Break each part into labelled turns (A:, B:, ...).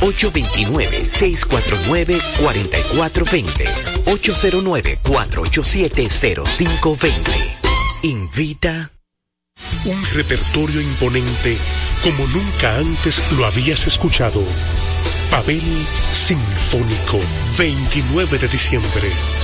A: 829-649-4420. 809-487-0520. Invita.
B: Un repertorio imponente como nunca antes lo habías escuchado. Pavel Sinfónico, 29 de diciembre,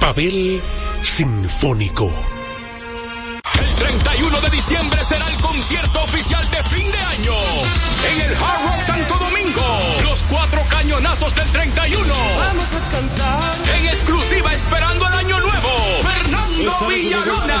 B: Pavel Sinfónico.
C: El 31 de diciembre será el concierto oficial de fin de año en el Hard Rock Santo Domingo. Los cuatro cañonazos del 31.
D: Vamos a cantar.
C: En exclusiva esperando el año nuevo. Fernando Villalona.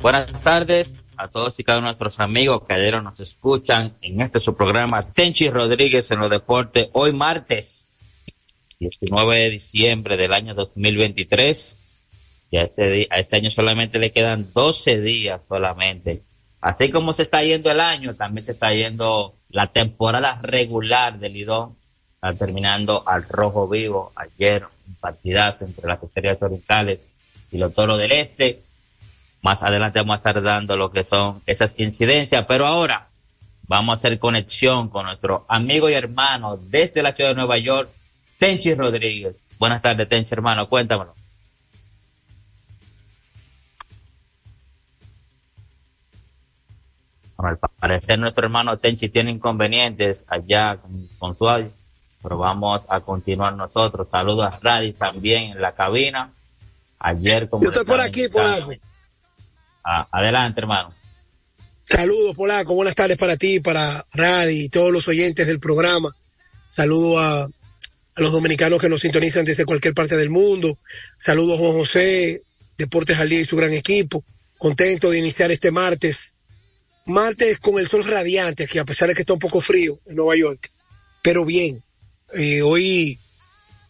E: Buenas tardes a todos y cada uno de nuestros amigos que ayer nos escuchan en este su programa Tenchi Rodríguez en los deportes. Hoy martes 19 de diciembre del año 2023. Y a este, a este año solamente le quedan 12 días solamente. Así como se está yendo el año, también se está yendo la temporada regular del Lidón. Terminando al rojo vivo. Ayer un partidazo entre las estrellas orientales y los toros del este. Más adelante vamos a estar dando lo que son esas incidencias, pero ahora vamos a hacer conexión con nuestro amigo y hermano desde la ciudad de Nueva York, Tenchi Rodríguez. Buenas tardes, Tenchi, hermano, cuéntamelo. Bueno, al parecer nuestro hermano Tenchi tiene inconvenientes allá con, con su audio, pero vamos a continuar nosotros. Saludos a Radi también en la cabina. Ayer como
F: Yo estoy por aquí, Polaco.
E: Adelante, hermano.
F: Saludos, Polaco. Buenas tardes para ti, para Radi y todos los oyentes del programa. Saludos a, a los dominicanos que nos sintonizan desde cualquier parte del mundo. Saludos a Juan José, Deportes al Día y su gran equipo. Contento de iniciar este martes. Martes con el sol radiante aquí, a pesar de que está un poco frío en Nueva York. Pero bien, eh, hoy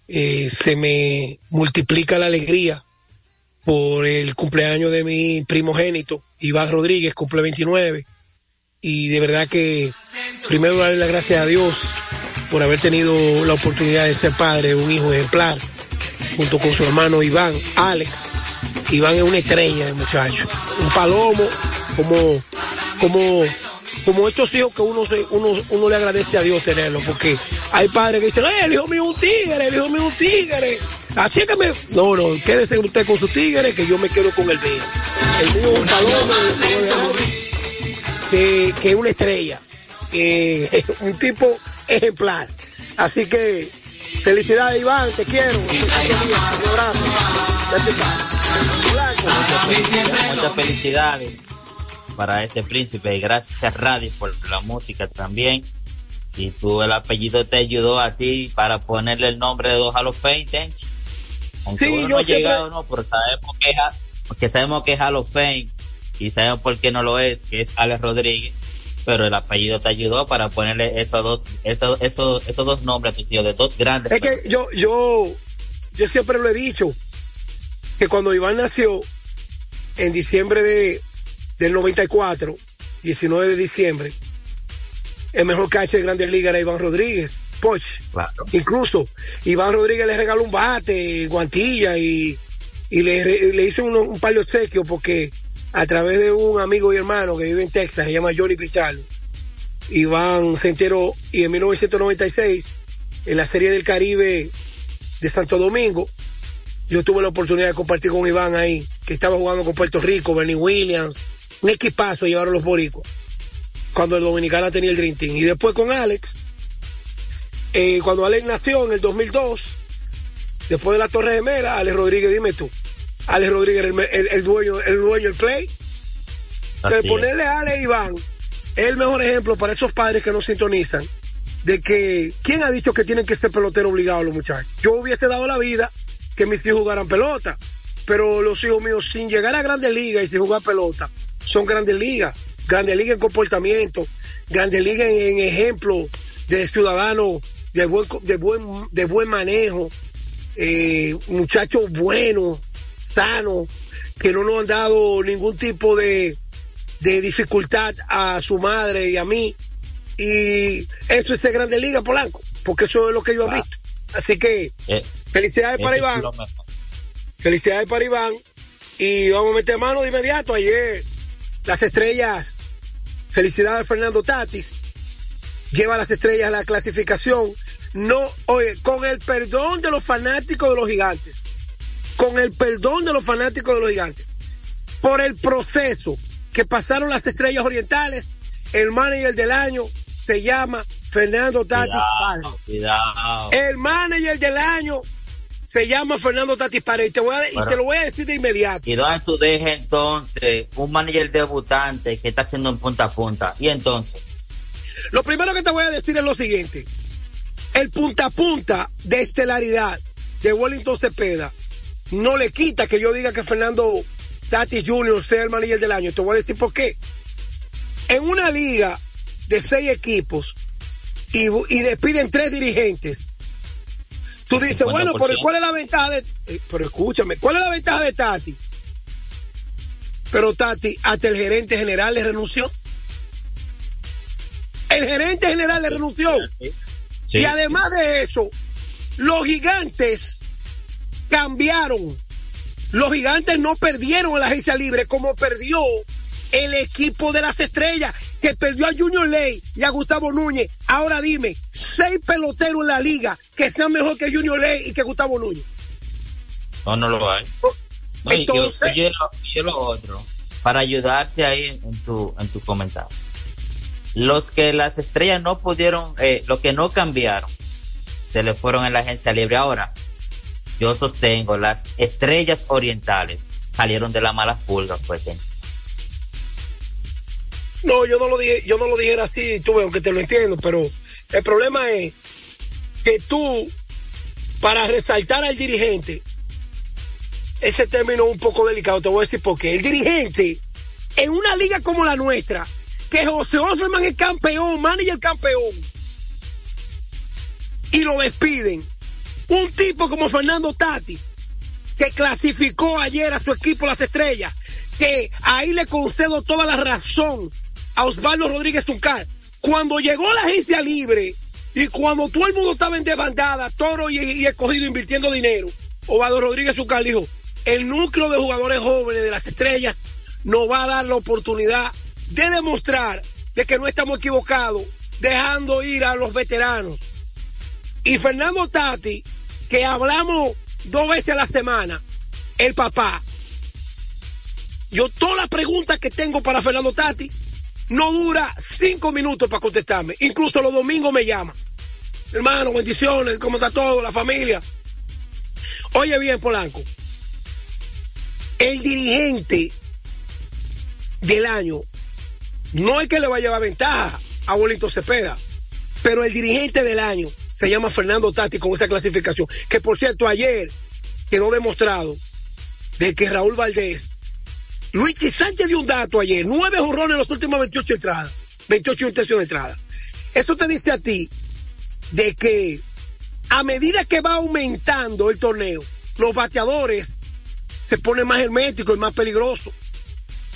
F: eh, se me multiplica la alegría por el cumpleaños de mi primogénito, Iván Rodríguez, cumple 29. Y de verdad que primero darle las gracias a Dios por haber tenido la oportunidad de ser padre un hijo ejemplar, junto con su hermano Iván, Alex. Iván es una estrella de muchacho, un palomo, como, como, como estos hijos que uno, se, uno, uno le agradece a Dios tenerlo, porque hay padres que dicen, "Eh, el hijo mío es un tigre, el hijo mío es un tigre. Así que me, no, no, quédese usted con su tigre, que yo me quedo con el mío. El mío es un palomo, que, que es una estrella, que un tipo ejemplar. Así que, felicidades Iván, te quiero. Un abrazo.
E: Muchas felicidades para este príncipe y gracias Radio por la música también. Y tú el apellido te ayudó a ti para ponerle el nombre de dos of Fame, Tenchi. Aunque
F: Sí,
E: uno
F: yo
E: no ha llegado, no, pero sabemos que, es, porque sabemos que es Hall of Fame y sabemos por qué no lo es, que es Alex Rodríguez. Pero el apellido te ayudó para ponerle esos dos, esos, esos, esos dos nombres a tu tío, de dos grandes.
F: Es que yo, yo, yo siempre lo he dicho. que cuando Iván nació, en diciembre de, del 94, 19 de diciembre, el mejor catcher de Grandes Ligas era Iván Rodríguez. Poch.
E: Claro.
F: Incluso Iván Rodríguez le regaló un bate, guantilla y, y le, le hizo uno- un par de obsequios porque a través de un amigo y hermano que vive en Texas, se llama Johnny Pizarro, Iván se enteró y en 1996, en la Serie del Caribe de Santo Domingo, yo tuve la oportunidad de compartir con Iván ahí, que estaba jugando con Puerto Rico, Bernie Williams, un equipazo llevaron los boricos, cuando el Dominicana tenía el Dream Team. Y después con Alex, eh, cuando Alex nació en el 2002, después de la Torre Gemela, Alex Rodríguez, dime tú, Alex Rodríguez el, el- el dueño, el dueño del play. Entonces,
E: Así
F: ponerle a Ale Iván es el mejor ejemplo para esos padres que no sintonizan de que, ¿quién ha dicho que tienen que ser pelotero obligados los muchachos? Yo hubiese dado la vida que mis hijos jugaran pelota, pero los hijos míos sin llegar a grandes ligas y sin jugar pelota, son grandes ligas, grandes ligas en comportamiento, grandes ligas en, en ejemplo de ciudadano de buen, de buen, de buen manejo, eh, muchachos buenos, sanos, que no nos han dado ningún tipo de, de dificultad a su madre y a mí. Y eso es de Grande Liga Polanco, porque eso es lo que yo he
E: Claro.
F: visto. Así que
E: Eh,
F: felicidades para Iván, felicidades para Iván. Y vamos a meter mano de inmediato. Ayer las estrellas, felicidades a Fernando Tatis, lleva a las estrellas a la clasificación. No, oye, con el perdón de los fanáticos de los gigantes, con el perdón de los fanáticos de los gigantes, por el proceso que pasaron las estrellas orientales, el manager del año se llama Fernando Tatis Parra.
E: Cuidado, cuidado.
F: El manager del año se llama Fernando Tatis Paredes. Y te, voy a, y
E: Bueno.
F: te lo voy a decir de inmediato.
E: ¿Y tú entonces un manager debutante que está haciendo en punta a punta? Y entonces,
F: Lo primero que te voy a decir es lo siguiente. El punta a punta de estelaridad de Wellington Cepeda no le quita que yo diga que Fernando Tatis Jr. sea el manager del año. Te voy a decir por qué. En una liga de seis equipos y, y despiden tres dirigentes. Tú dices, bueno, pero ¿cuál es la ventaja de... eh, pero escúchame, ¿cuál es la ventaja de Tati? Pero Tati, hasta el gerente general le renunció. El gerente general le renunció.
E: Sí,
F: y además de eso, los gigantes cambiaron. Los gigantes no perdieron en la agencia libre como perdió el equipo de las estrellas, que perdió a Junior Ley y a Gustavo Núñez. Ahora dime, seis peloteros en la liga que sean mejor que Junior Ley y que Gustavo Núñez.
E: no, no lo hay. No, y-
F: Entonces-
E: yo, y yo lo otro, para ayudarte ahí en tu, en tu comentario. Los que las estrellas no pudieron, eh, los que no cambiaron, se le fueron en la agencia libre. Ahora, yo sostengo, las estrellas orientales salieron de las malas pulgas, pues. ¿eh?
F: No, yo no lo dije, yo no lo dijera así, tú aunque te lo entiendo, pero el problema es que tú, para resaltar al dirigente, ese término es un poco delicado, te voy a decir por qué. El dirigente, en una liga como la nuestra, que José Osman es campeón, manager campeón, y lo despiden, un tipo como Fernando Tatis, que clasificó ayer a su equipo las estrellas, que ahí le concedo toda la razón a Osvaldo Rodríguez Zuncar. Cuando llegó la agencia libre y cuando todo el mundo estaba en desbandada, toro y, escogido invirtiendo dinero, Osvaldo Rodríguez Zuncar dijo, el núcleo de jugadores jóvenes de las estrellas nos va a dar la oportunidad de demostrar de que no estamos equivocados, dejando ir a los veteranos. Y Fernando Tati, que hablamos dos veces a la semana, el papá, yo todas las preguntas que tengo para Fernando Tati no dura cinco minutos para contestarme. Incluso los domingos me llama. Hermano, bendiciones, ¿cómo está todo? La familia. Oye bien, Polanco. El dirigente del año no es que le va a llevar ventaja a Bolito Cepeda, pero el dirigente del año se llama Fernando Tati con esta clasificación. Que por cierto, ayer quedó demostrado de que Raúl Valdés Luis Sánchez dio un dato ayer, nueve jorrones en las últimas 28 entradas, 28 intenciones de entrada. Esto te dice a ti de que a medida que va aumentando el torneo, los bateadores se pone más hermético y más peligroso.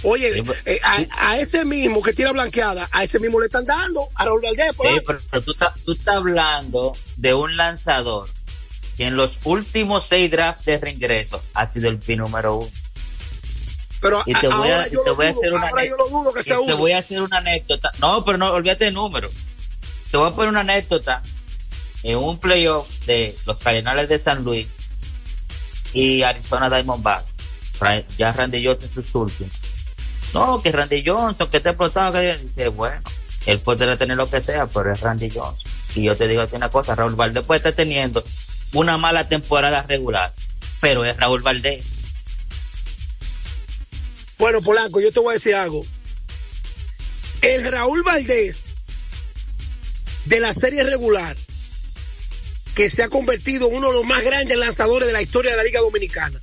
F: Oye, eh, a, a, ese mismo que tira blanqueada, a ese mismo le están dando, a Raúl Valdés.
E: Sí, pero, pero, tú, estás, tú estás hablando de un lanzador que en los últimos seis drafts de reingreso ha sido el pin número uno.
F: Pero
E: y te voy a, hacer una
F: sea
E: te voy a hacer una anécdota. No, pero no, olvídate el número. Te voy a poner una anécdota en un playoff de los Cardenales de San Luis y Arizona Diamondbacks. Ya Randy Johnson en sus últimos. No, que Randy Johnson, que te explotado, que dice, bueno, él podrá tener lo que sea, pero es Randy Johnson. Y yo te digo así una cosa, Raúl Valdés puede estar teniendo una mala temporada regular, pero es Raúl Valdés.
F: Bueno, Polanco, yo te voy a decir algo. El Raúl Valdés de la serie regular, que se ha convertido en uno de los más grandes lanzadores de la historia de la Liga Dominicana.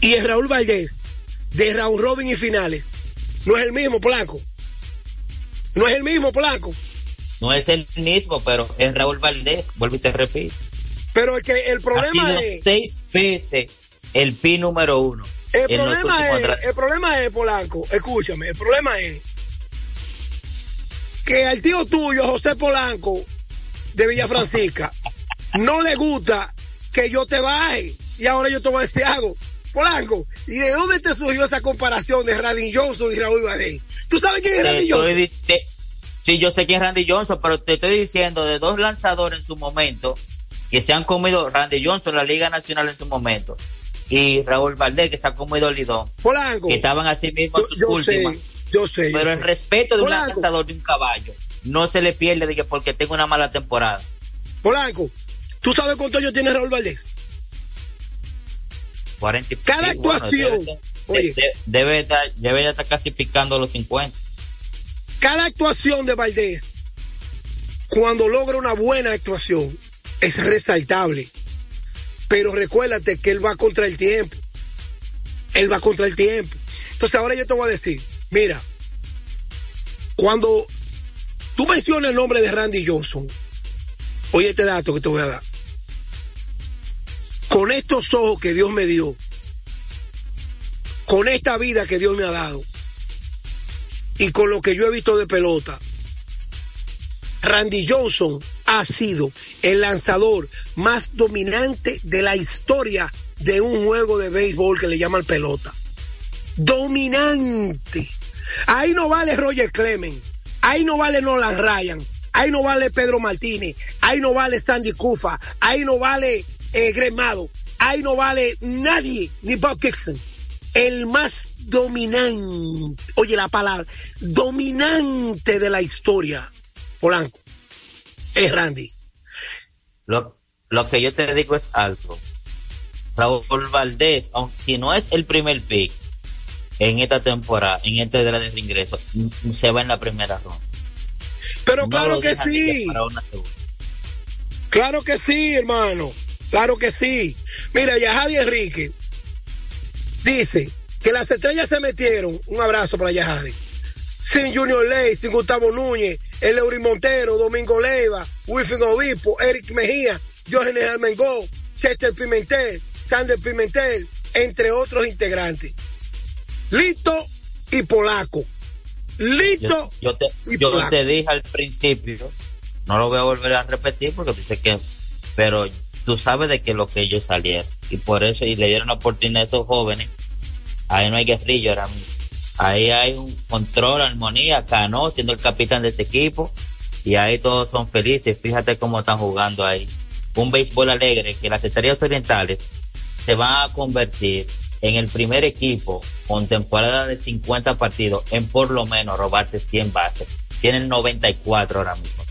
F: Y el Raúl Valdés de Raúl Robin y finales, no es el mismo, Polanco. No es el mismo, Polanco.
E: No es el mismo, pero es Raúl Valdés, vuelvo y te repito.
F: Pero es que el
E: Ha
F: problema
E: sido
F: es...
E: seis veces el pi número uno.
F: El problema es,
E: drafts.
F: el problema es, Polanco, escúchame, el problema es que al tío tuyo, José Polanco, de Villa Francisca, no le gusta que yo te baje. Y ahora yo te voy a decir algo. Polanco, ¿y de dónde te surgió esa comparación de Randy Johnson y Raúl Valdés? ¿Tú sabes quién es Randy Johnson?
E: te- sí, yo sé que es Randy Johnson, pero te estoy diciendo de dos lanzadores en su momento que se han comido Randy Johnson, la Liga Nacional en su momento, y Raúl Valdés, que se ha comido el lidón,
F: Polanco,
E: que estaban así mismo
F: yo,
E: en sus
F: yo sé, yo sé. yo
E: Pero el
F: sé.
E: respeto de un lanzador de un caballo no se le pierde de que porque tenga una mala temporada.
F: Polanco, ¿tú sabes cuánto años tiene Raúl Valdés?
E: 40 y
F: Cada
E: bueno,
F: actuación,
E: debe, de- debe, estar- debe ya estar casi picando los 50.
F: cada actuación de Valdés, cuando logra una buena actuación, es resaltable. Pero recuérdate que él va contra el tiempo. Él va contra el tiempo. Entonces ahora yo te voy a decir, mira, cuando tú mencionas el nombre de Randy Johnson, oye este dato que te voy a dar. Con estos ojos que Dios me dio, con esta vida que Dios me ha dado, y con lo que yo he visto de pelota, Randy Johnson ha sido el lanzador más dominante de la historia de un juego de béisbol que le llaman pelota. Dominante. Ahí no vale Roger Clemens, ahí no vale Nolan Ryan, ahí no vale Pedro Martínez, ahí no vale Sandy Kufa, ahí no vale eh, Greg Maddux, ahí no vale nadie, ni Bob Gibson el más dominante, oye la palabra, dominante de la historia, Polanco, es Randy.
E: Lo, lo que yo te digo es algo. Raúl Valdés, si no es el primer pick en esta temporada, en este de ingreso, mm, se va en la primera ronda.
F: Pero
E: No
F: claro que sí, claro que sí, hermano, claro que sí. Mira, Yahadi Enrique dice que las estrellas se metieron, un abrazo para Yahadi, sin Junior Ley, sin Gustavo Núñez, el Eury Montero, Domingo Leiva, Wilfred Obispo, Eric Mejía, Jorge Almengó, Chester Pimentel, Sander Pimentel, entre otros integrantes. Lito y Polaco. Lito
E: Yo, yo te,
F: y
E: yo
F: Polaco.
E: te dije al principio, no lo voy a volver a repetir porque dice que, pero tú sabes de que lo que ellos salieron y por eso y le dieron la oportunidad a estos jóvenes. Ahí no hay guerrillo ahora mismo. Ahí hay un control, armonía, Cano siendo el capitán de ese equipo y ahí todos son felices. Fíjate cómo están jugando ahí. Un béisbol alegre que las estrellas orientales se van a convertir en el primer equipo con temporada de 50 partidos en por lo menos robarse 100 bases. Tienen 94 ahora mismo.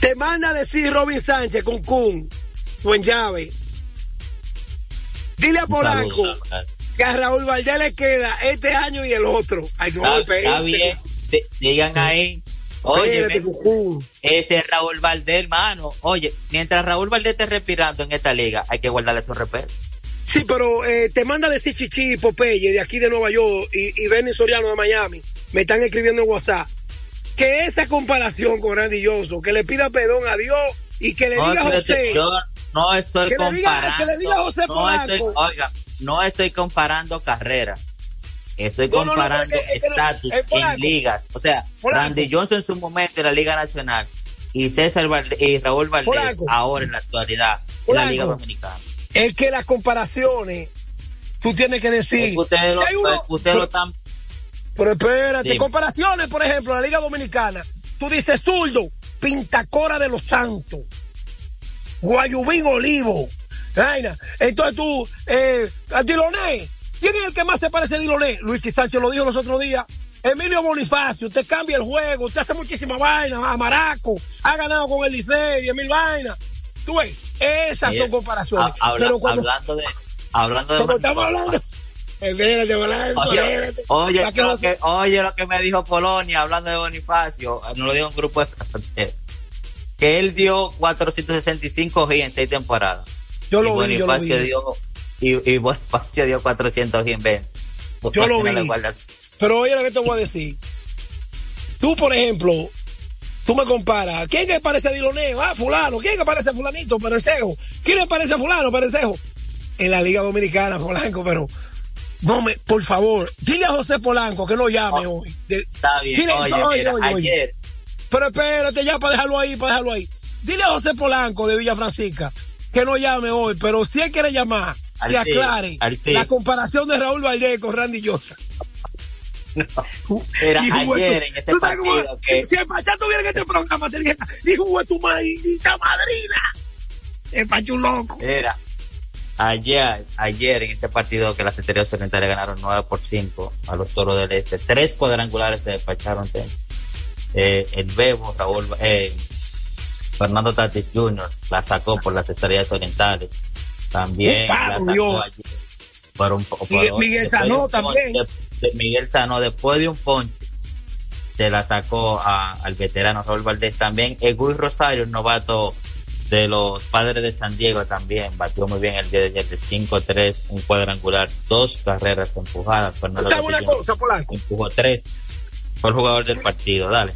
F: Te manda a decir Robin Sánchez con Kun, buen llave. Dile a Polanco que a Raúl Valdés le queda este año y el otro. Ay, no,
E: Está, bien. Di- Digan ahí. Oye, ese es Raúl Valdés, hermano. Oye, mientras Raúl Valdés esté respirando en esta liga, hay que guardarle su respeto.
F: Sí, pero eh, te manda decir Chichi y Popeye de aquí de Nueva York y, y Benny Soriano de Miami. Me están escribiendo en WhatsApp. Que esa comparación con Randy Johnson, que le pida perdón a Dios y que le
E: No,
F: diga a
E: yo, no estoy
F: que le diga,
E: comparando.
F: que le diga a José
E: no
F: Polanco.
E: estoy, oiga, no estoy comparando carreras. Estoy
F: No, no, no,
E: comparando
F: pero es que- es que no-
E: estatus
F: Polanco.
E: en ligas. O sea,
F: Polanco.
E: Randy Johnson en su momento en la Liga Nacional y César y Raúl Valdés
F: Polanco.
E: ahora en la actualidad en la
F: Polanco.
E: Liga Dominicana.
F: Es que las comparaciones, tú tienes que decir.
E: Es ustedes
F: si uno-
E: ustedes lo están
F: Pero espérate,
E: Dime.
F: comparaciones, por ejemplo, en la Liga Dominicana. Tú dices zurdo, Pintacora de los Santos, Guayubín Olivo. Vaina. Entonces tú, eh, Diloné, ¿quién es el que más se parece a Diloné? Luis Sánchez lo dijo los otros días. Emilio Bonifacio, usted cambia el juego, usted hace muchísima vaina, a Maraco, ha ganado con el Licey, Emil Vaina. Tú ves, esas son comparaciones.
E: habla-
F: Pero
E: hablando de hablando de
F: como estamos hablando, espérate,
E: Oye, oye, lo que, oye lo que me dijo Polonia hablando de Bonifacio, nos lo dijo un grupo de eh, que él dio 465 G en seis temporadas.
F: Yo
E: y
F: lo vi, yo lo vi.
E: dio y, y Bonifacio dio 400 G en 20.
F: Yo lo vi. Pero oye lo que te voy a decir. Tú, por ejemplo, tú me comparas. ¿Quién que parece a Diloneo? Ah, fulano. ¿Quién que parece a fulanito? Perecejo. ¿Quién le parece a fulano? Perecejo. En la Liga Dominicana, Polanco, pero... No me, por favor, dile a José Polanco que no llame
E: Oh,
F: hoy. De-
E: Está bien.
F: Dile,
E: oye,
F: oye,
E: mira,
F: oye, oye.
E: ayer,
F: Pero espérate ya para dejarlo ahí, para dejarlo ahí. Dile a José Polanco de Villa Francisca que no llame hoy, pero si él quiere llamar, que aclare la comparación de Raúl Valdés con Randy Llosa.
E: era
F: Y jugó
E: ayer
F: tu-
E: en este
F: ¿Tú sabes cómo-
E: que
F: Si el Pachá tuviera en este programa, te dijera, hijo de tu maldita madrina. El Pachu loco.
E: Era ayer, ayer en este partido que las estrellas orientales ganaron 9 por 5 a los toros del este. Tres cuadrangulares se despacharon. Ten. Eh, el Bebo, Raúl, eh, Fernando Tatis Jr. la sacó por las estrellas orientales. También la sacó
F: Dios.
E: ayer por un, por
F: Miguel-
E: un-
F: Miguel Sanó también.
E: ponche- de- Miguel Sanó, después de un ponche, se la sacó a- al veterano Raúl Valdés también. Eguy Rosario, novato de los padres de San Diego también, batió muy bien el día de ayer de 5-3, un cuadrangular, dos carreras empujadas. Fernando
F: ¿Sabes una
E: Tatis
F: cosa, Polanco?
E: empujó tres. El jugador del partido, dale.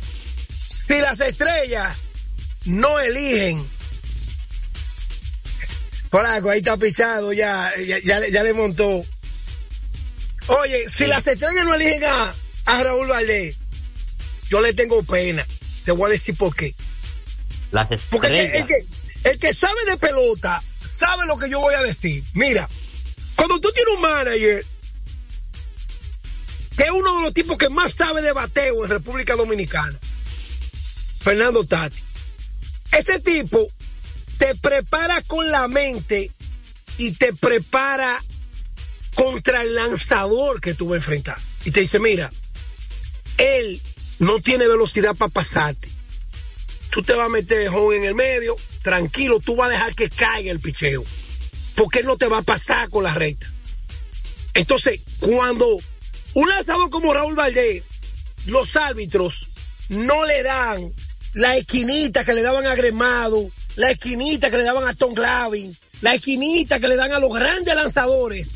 F: Si las estrellas no eligen. Polanco, ahí está pisado ya, ya, ya, le- ya le montó. Oye, si las estrellas no eligen a, a Raúl Valdés, yo le tengo pena. Te voy a decir por qué.
E: Las
F: Porque el que,
E: estrellas.
F: el que, el que sabe de pelota sabe lo que yo voy a decir. Mira, cuando tú tienes un manager es uno de los tipos que más sabe de bateo en República Dominicana, Fernando Tati, ese tipo te prepara con la mente y te prepara contra el lanzador que tú vas a enfrentar. Y te dice, mira, él no tiene velocidad para pasarte tú te vas a meter joven en el medio, tranquilo, tú vas a dejar que caiga el picheo, porque él no te va a pasar con la recta. Entonces, cuando un lanzador como Raúl Valdés, los árbitros no le dan la esquinita que le daban a Gremado, la esquinita que le daban a Tom Glavin, la esquinita que le dan a los grandes lanzadores.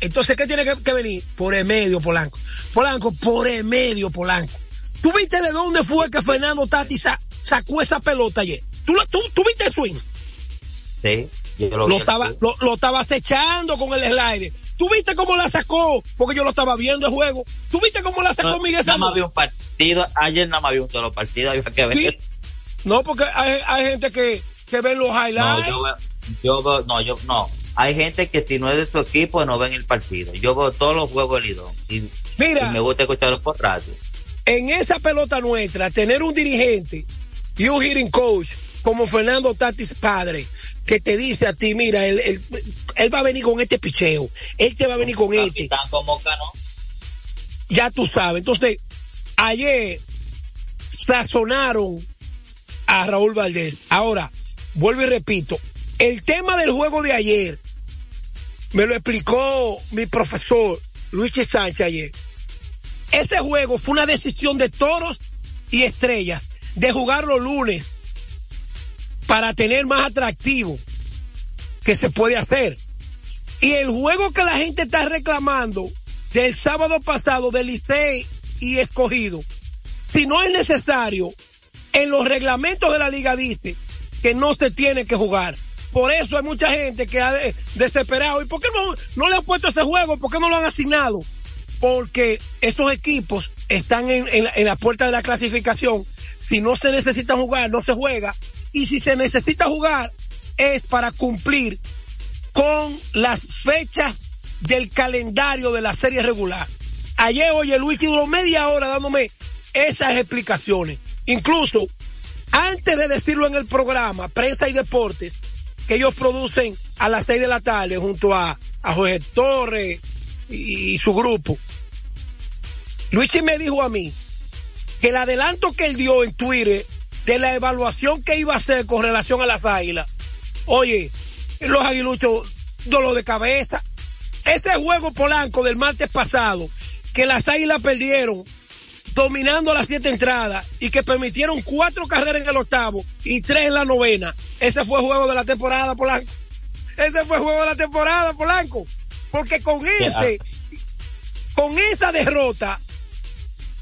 F: Entonces, ¿qué tiene que, que venir? Por el medio, Polanco. Polanco, por el medio, Polanco. ¿Tú viste de dónde fue que Fernando Tati sa- sacó esa pelota ayer? ¿Tú, la- tú, tú viste el swing?
E: Sí, yo lo,
F: Lo
E: vi
F: estaba, lo, lo estaba acechando con el slider. ¿Tú viste cómo la sacó? Porque yo lo estaba viendo el juego. ¿Tú viste cómo la sacó
E: No,
F: Miguel
E: nada más vi un partido, ayer nada más vi un solo partido, había que ver.
F: Sí. No, porque hay, hay gente que, que ve los
E: No,
F: highlights.
E: yo veo, yo veo, no, yo, no. Hay gente que si no es de su equipo no ven el partido. Yo veo todos los juegos del y,
F: Mira.
E: y me gusta escucharlos por radio.
F: en esa pelota nuestra, tener un dirigente y un hitting coach como Fernando Tatis padre, que te dice a ti, mira, él, él va a venir con este picheo, él te va a venir con este,
E: como
F: ya tú sabes. Entonces, ayer sazonaron a Raúl Valdés. Ahora, vuelvo y repito, el tema del juego de ayer me lo explicó mi profesor Luis Sánchez ayer. Ese juego fue una decisión de toros y estrellas de jugar los lunes para tener más atractivo que se puede hacer. Y el juego que la gente está reclamando del sábado pasado del Licey y escogido, si no es necesario, en los reglamentos de la liga dice que no se tiene que jugar. Por eso hay mucha gente que ha desesperado. ¿Y por qué no, no le han puesto ese juego? ¿Por qué no lo han asignado? Porque estos equipos están en, en la puerta de la clasificación. Si no se necesita jugar, no se juega. Y si se necesita jugar, es para cumplir con las fechas del calendario de la serie regular. Ayer, oye, Luis duró media hora dándome esas explicaciones. Incluso, antes de decirlo en el programa, Prensa y Deportes, que ellos producen a las seis de la tarde junto a, a Jorge Torres y, su grupo. Luigi me dijo a mí que el adelanto que él dio en Twitter de la evaluación que iba a hacer con relación a las águilas, oye, los aguiluchos, dolor de cabeza. Este juego polanco del martes pasado, que las águilas perdieron dominando las siete entradas y que permitieron cuatro carreras en el octavo y tres en la novena. Ese fue el juego de la temporada, Polanco. Ese fue el juego de la temporada, Polanco. Porque con ese, con esa derrota,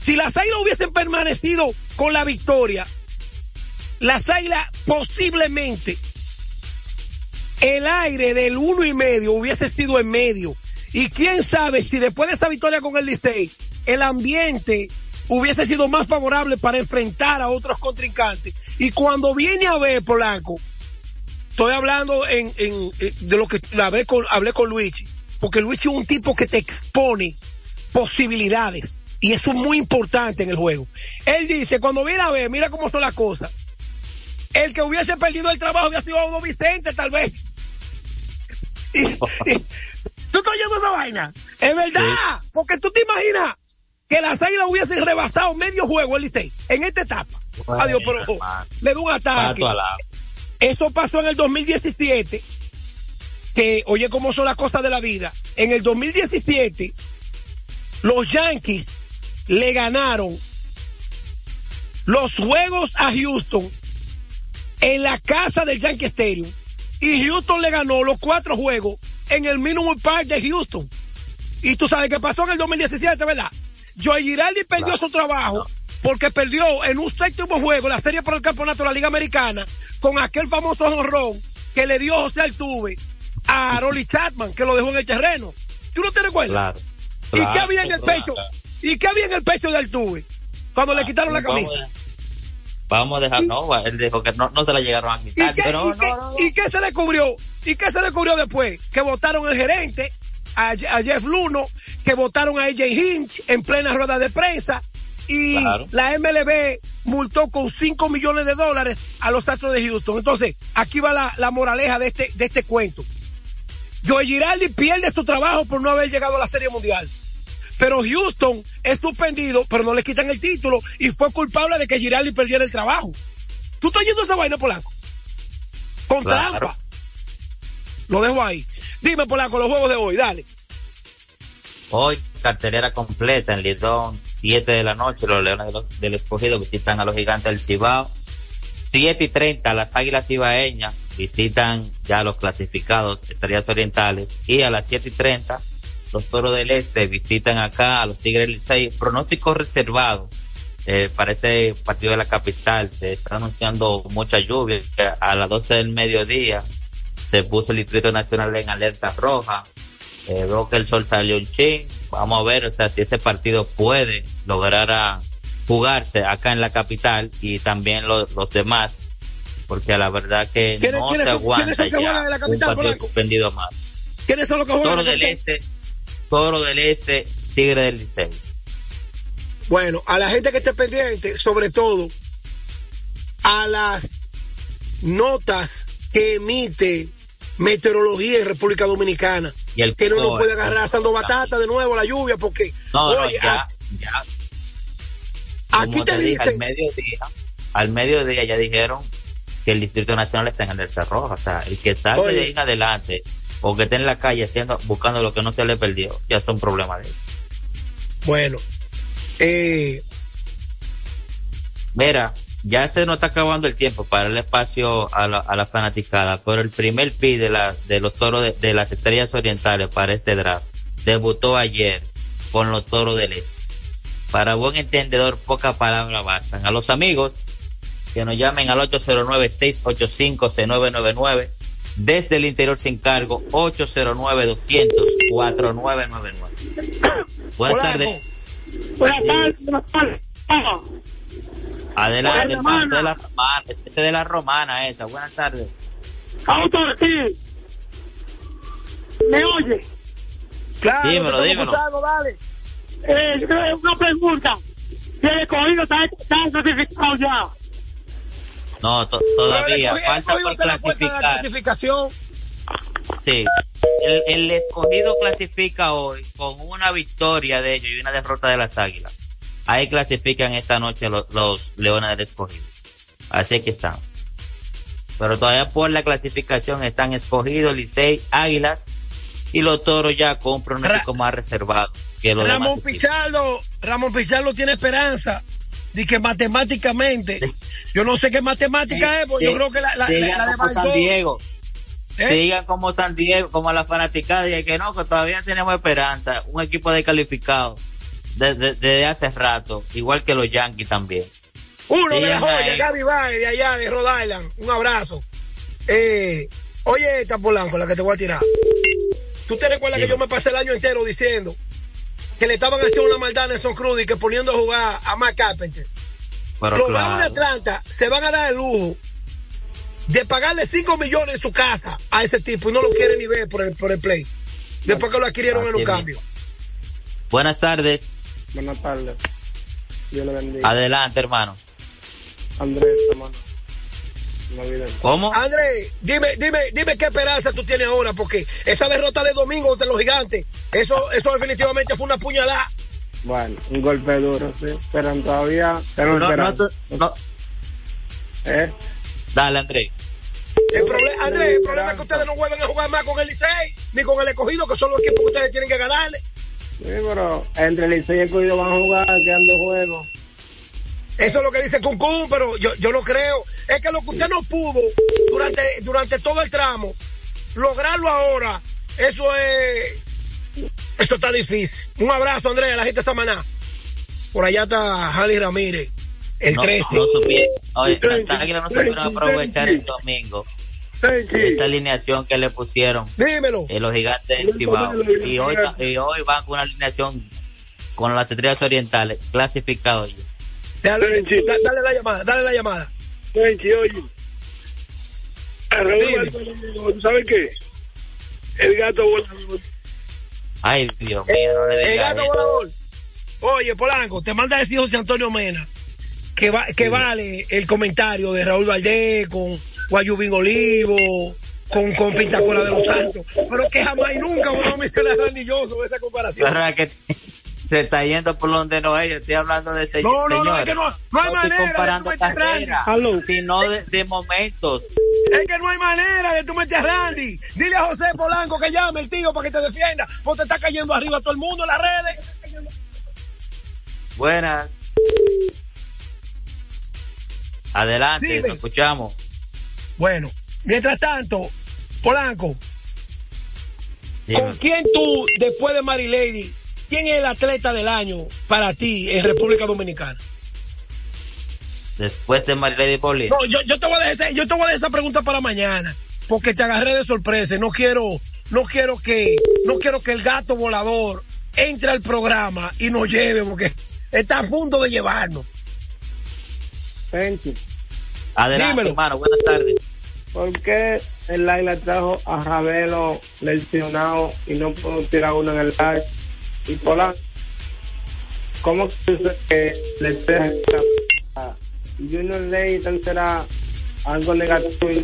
F: si las águilas hubiesen permanecido con la victoria, las águilas posiblemente el aire del uno y medio hubiese sido en medio. Y quién sabe si después de esa victoria con el Licey, el ambiente hubiese sido más favorable para enfrentar a otros contrincantes. Y cuando viene a ver Polanco, estoy hablando en, en, de lo que hablé con, hablé con Luigi, porque Luigi es un tipo que te expone posibilidades. Y eso es muy importante en el juego. Él dice, cuando viene a ver, mira cómo son las cosas. El que hubiese perdido el trabajo hubiera sido Audo Vicente, tal vez. ¿Tú estás oyendo esa vaina? Es verdad, porque tú te imaginas que las águilas hubiesen rebasado medio juego el Licey en esta etapa. Adiós, pero le doy un ataque. Eso pasó en el 2017, que oye cómo son las cosas de la vida. En el 2017, los Yankees le ganaron los juegos a Houston en la casa del Yankee Stadium y Houston le ganó los cuatro juegos en el Minimum Park de Houston. Y tú sabes qué pasó en el 2017, ¿verdad? Joey Giraldi perdió su trabajo porque perdió en un séptimo juego la serie por el campeonato de la Liga Americana con aquel famoso honrón que le dio José Altuve a Rolly Chapman, que lo dejó en el terreno. ¿Tú no te recuerdas? ¿Y qué había en el pecho? ¿Y qué había en el pecho de Altuve cuando le quitaron la camisa?
E: Vamos a dejar, no, él dijo que no, se la llegaron a quitar.
F: ¿Y qué,
E: pero
F: ¿y qué se descubrió? ¿Y qué se descubrió después? Que votaron el gerente, a, Jeff Luno, que votaron a AJ Hinch en plena rueda de prensa y la MLB multó con 5 millones de dólares a los Astros de Houston. Entonces, aquí va la, moraleja de este, de este cuento. Joe Giraldi pierde su trabajo por no haber llegado a la Serie Mundial. Pero Houston es suspendido, pero no le quitan el título y fue culpable de que Giraldi perdiera el trabajo. ¿Tú estás oyendo esa vaina, Polanco? Con trampa. Lo dejo ahí. Dime, Polanco, los juegos de hoy, dale.
E: Hoy, cartelera completa en Lidón, 7 de la noche, los Leones del Escogido visitan a los Gigantes del Cibao. 7 y 30, las Águilas Cibaeñas visitan ya los clasificados Estrellas Orientales. Y a las 7 y 30, los Toros del Este visitan acá a los Tigres del Licey. Pronóstico reservado eh, para este partido de la capital. Se está anunciando mucha lluvia. A las 12 del mediodía se puso el Distrito Nacional en alerta roja. Eh, veo que el sol salió un ching. Vamos a ver o sea, si ese partido puede lograr a jugarse acá en la capital y también los, los demás. Porque a la verdad que no se aguanta ya
F: de la capital,
E: un suspendido más.
F: ¿Quiénes son los que juegan
E: Toro del Este, Toro del Este, Tigre del Liceo.
F: Bueno, a la gente que esté pendiente, sobre todo, a las notas que emite meteorología en República Dominicana.
E: Y el
F: que no nos puede agarrar asando batata de nuevo la lluvia porque oye,
E: ya, ya.
F: aquí te, dicen
E: al mediodía, al mediodía ya dijeron que el Distrito Nacional está en alerta roja, o sea, el que salga de ahí en adelante o que esté en la calle haciendo, buscando lo que no se le perdió, ya es un problema de.
F: Bueno, eh,
E: Mira, ya se nos está acabando el tiempo para el espacio a la, a la fanaticada, pero el primer pi de, la, de los toros de, las estrellas orientales para este draft debutó ayer con los toros del este. Para buen entendedor, poca palabra bastan. A los amigos que nos llamen al 809-685-6999 desde el interior sin cargo 809-200-4999. Buenas
F: Polanco.
E: tardes.
G: Buenas tardes, buenas tardes.
E: Adelante,
G: Buenas,
E: hermano.
G: hermana.
E: De la romana, este de la romana esa. Buenas tardes.
G: Autor, sí. ¿Me oye?
F: Claro,
E: Dímelo,
F: te
E: dímelo.
F: escuchando, dale.
G: Eh, una pregunta. Si el escogido está, está certificado ya.
E: No, to- todavía.
F: escogido-
E: Falta por
F: la
E: clasificar.
F: clasificación.
E: Sí. El, el escogido clasifica hoy con una victoria de ellos y una derrota de las águilas. Ahí clasifican esta noche los, los leones del escogido. Así que están. Pero todavía por la clasificación están escogidos Licey, Águilas y los toros ya con un pronóstico más reservado que los
F: Ramón
E: demás.
F: Pichardo, Ramón Pichardo tiene esperanza de que matemáticamente, yo no sé qué matemática es, porque yo creo que la, la,
E: sigan
F: la de
E: San Diego.
F: ¿eh?
E: Sigan como San Diego, como la fanaticada, y que no, que todavía tenemos esperanza. Un equipo descalificado desde, desde hace rato, igual que los Yankees también.
F: Uno de la
E: Sigan
F: joya,
E: ahí.
F: Gaby Valle, de allá, de Rhode Island. Un abrazo. Eh, oye, esta Polanco, la que te voy a tirar. ¿Tú te recuerdas que yo me pasé el año entero diciendo que le estaban haciendo una maldad a Nelson Cruz y que poniendo a jugar a Matt Carpenter?
E: Pero
F: Los Bravos de
E: claro,
F: Atlanta se van a dar el lujo de pagarle 5 millones en su casa a ese tipo y no lo quieren ni ver por el, por el play. Después que lo adquirieron en un cambio.
E: buenas tardes.
G: Buenas tardes. Dios le bendiga.
E: Adelante, hermano.
G: Andrés, hermano.
E: ¿Cómo?
F: André, dime, dime, dime qué esperanza tú tienes ahora, porque esa derrota de domingo entre los gigantes, eso, eso definitivamente fue una puñalada.
G: Bueno, un golpe duro, sí. Pero todavía tenemos
E: No,
G: esperanza. ¿Eh?
E: Dale, André.
F: El problema, Andrés, el problema es que ustedes no vuelven a jugar más con el Licey, ni con el escogido, que son los equipos que ustedes tienen que ganarle.
G: Sí, pero entre el Licey y el Cuido van a jugar quedando juegos.
F: Eso es lo que dice Cuncún, pero yo, yo no creo. Es que lo que usted no pudo durante, durante todo el tramo, lograrlo ahora, eso es, esto está difícil. Un abrazo, Andrés, a la gente de Samaná. Por allá está Jali Ramírez, el
E: No,
F: 13.
E: no supieron. Oye, las
G: you,
E: águilas no supieron aprovechar el domingo. Esa alineación que le pusieron
F: Dímelo.
E: eh, los gigantes del Cibao. Y hoy, y hoy van con una alineación con las estrellas orientales clasificados. Ya.
F: Dale, da- dale la llamada, dale la llamada.
G: Benchi, oye. ¿Tú sabes qué? El gato
E: Ay, Dios mío, no le
F: El gato
E: eso.
F: volador. Oye, Polanco, te manda a decir José Antonio Mena que, va, que vale el comentario de Raúl Valdés con Guayubín Olivo, con, con Pintacola de los Santos, pero que jamás y nunca vamos a mencionar a Randy Johnson esta comparación.
E: Se está yendo por donde no es. Yo estoy hablando de seis
F: No, no, no, es que no- no hay manera de
E: comparando
F: tú meter a Randy.
E: sino de, de momentos.
F: Es que no hay manera de tú meter a Randy. Dile a José Polanco que llame el tío para que te defienda, porque te está cayendo arriba todo el mundo en las redes.
E: Buenas. Adelante,
F: Dime.
E: lo escuchamos.
F: Bueno, mientras tanto, Polanco,
E: Dime.
F: ¿Con quién tú, después de Mary Lady, quién es el atleta del año para ti en República Dominicana?
E: Después de Marilady Poli.
F: No, yo, yo te voy a dejar, esa- yo te voy a dejar esa pregunta para mañana, porque te agarré de sorpresa. No quiero, no quiero que, no quiero que el gato volador entre al programa y nos lleve, porque está a punto de llevarnos.
G: Benchi.
E: Adelante,
F: dímelo.
E: hermano. Buenas tardes.
G: ¿Por qué el Laila trajo a Ravelo lesionado y no pudo tirar uno en el live? Y Polanco, ¿cómo dice que le deja Junior Leighton será algo negativo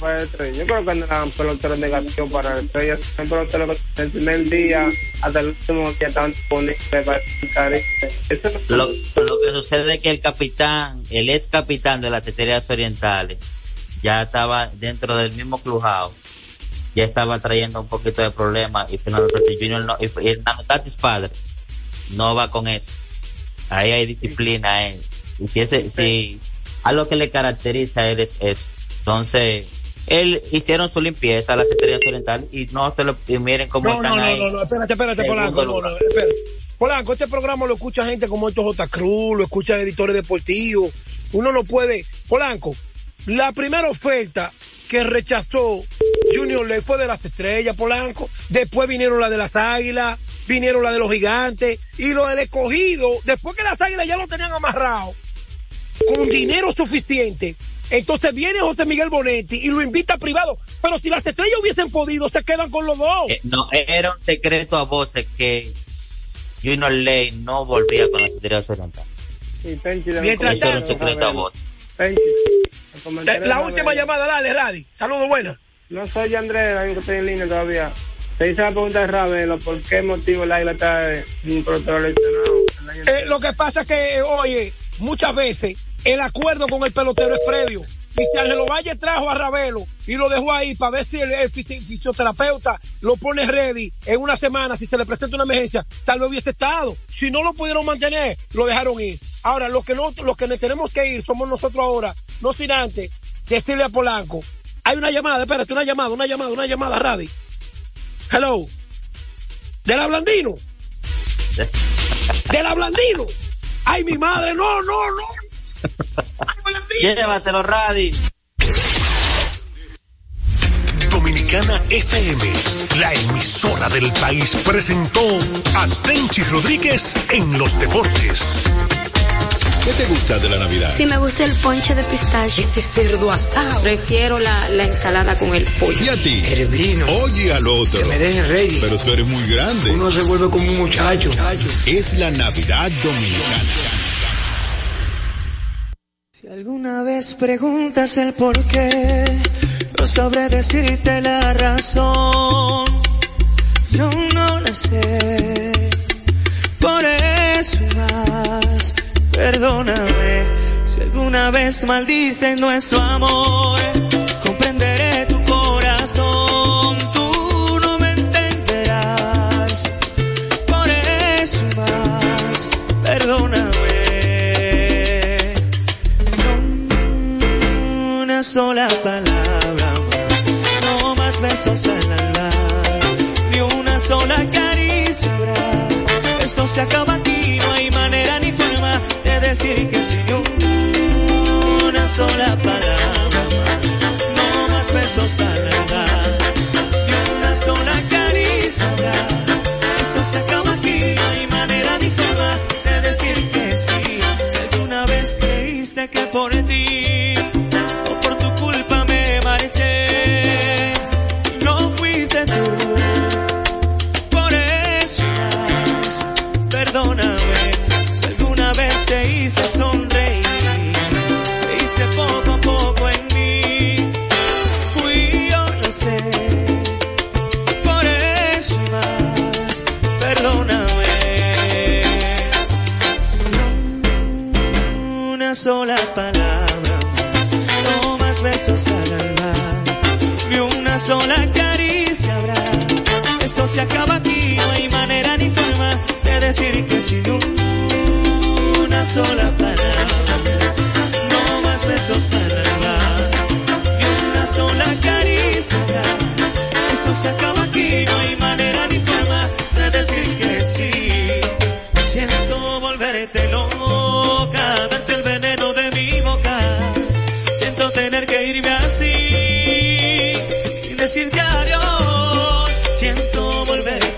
G: para el estrella? Yo creo que no eran peloteros negativos para el estrella, son peloteros que el primer día hasta el último día estaban disponibles para. Eso no
E: Lo, lo que sucede es que el capitán, el ex capitán de las estrellas orientales, ya estaba dentro del mismo clubhouse. Ya estaba trayendo un poquito de problemas y Fernando Tatis Jr. no, y, Hernando Tatis padre no va con eso. Ahí hay disciplina, eh. Y si ese, si algo que le caracteriza a él es eso. Entonces, él hicieron su limpieza a las estrellas orientales y no se lo, y miren cómo
F: No,
E: están
F: no, no,
E: ahí.
F: no, no, espérate, espérate,
E: Segundo
F: Polanco, no, no, espérate. Polanco, este programa lo escucha gente como estos J. Cruz, lo escuchan editores deportivos. Uno no puede. Polanco, la primera oferta que rechazó Junior Ley fue de las estrellas, Polanco. Después vinieron las de las águilas, vinieron las de los gigantes y los del escogido. Después que las águilas ya lo tenían amarrado con dinero suficiente. Entonces viene José Miguel Bonetti y lo invita privado. Pero si las estrellas hubiesen podido, se quedan con los dos.
E: Eh, no, era un secreto a voces que Junior Ley no volvía con las estrellas orientales.
F: Mientras tanto, la última llamada, dale, Radi. Saludos, buenas.
G: No soy Andrés, que estoy en línea todavía. Se hizo la pregunta de Ravelo, ¿por qué motivo el águila está en protocolo
F: eh, Lo que pasa es que, oye, muchas veces el acuerdo con el pelotero es previo. Y si Ángelo Valle trajo a Ravelo y lo dejó ahí para ver si el, fisioterapeuta lo pone ready en una semana, si se le presenta una emergencia, tal vez hubiese estado. Si no lo pudieron mantener, lo dejaron ir. Ahora, los que no, los que tenemos que ir somos nosotros ahora, no sin antes decirle a Polanco, hay una llamada, espérate, una llamada, una llamada, una llamada, Radi. Hello. ¿De la Blandino? ¿De la Blandino? ¡Ay, mi madre! ¡No, no, no!
E: Llévatelo, Radi.
B: Dominicana FM, la emisora del país, presentó a Tenchi Rodríguez en los deportes.
H: ¿Qué te gusta de la Navidad?
I: Sí, me gusta el ponche de pistache.
J: Ese cerdo asado.
I: Prefiero la, la ensalada con el pollo.
H: ¿Y a ti?
J: Hervino.
H: Oye al otro.
J: Que me dejen rey.
H: Pero tú eres muy grande.
J: Uno se vuelve como un muchacho.
H: Es la Navidad Dominicana.
K: Si alguna vez preguntas el por qué, no sabré decirte la razón. Yo no la sé. Por eso más Perdóname si alguna vez maldice nuestro amor. Comprenderé tu corazón, sola palabra más, no más besos al alma, ni una sola caricia habrá. Esto se acaba aquí, no hay manera ni forma decir que sin una sola palabra más, no más besos al andar, ni una sola caricia habrá. Esto se acaba aquí, no hay manera ni forma de decir que sí. Si alguna vez creíste que por ti no fuiste tú. Por eso más, perdóname te hice sonreír, te hice poco a poco en mí, fui yo, no sé, por eso más, perdóname. una sola palabra besos al alma, ni una sola caricia habrá. Esto se acaba aquí, no hay manera ni forma de decir que si no una sola palabra, no más besos al alma, ni una sola caricia. Eso se acaba aquí, no hay manera ni forma de decir que sí. Siento volverte loca, decirte adiós. Siento volverte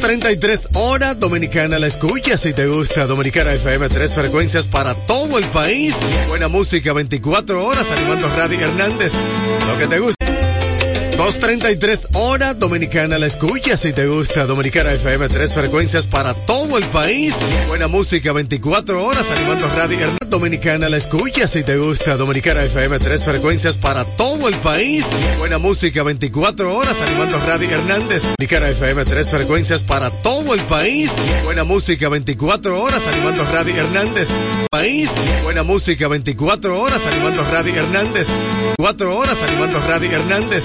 L: 2.33 horas Dominicana la escucha si te gusta Dominicana FM, tres frecuencias para todo el país. Buena música 24 horas animando Radio Hernández. Lo que te gusta. 2.33 horas Dominicana la escucha si te gusta Dominicana FM, tres frecuencias para todo el país. Buena música 24 horas animando Radio Hernández. Dominicana la escucha si te gusta Dominicana FM, tres frecuencias para todo el país. Buena música 24 horas animando Radio Hernández. Dominicana FM, tres frecuencias para todo el país. Buena música 24 horas animando Radio Hernández. País. Buena música 24 horas animando Radio Hernández. 4 horas animando Radio Hernández.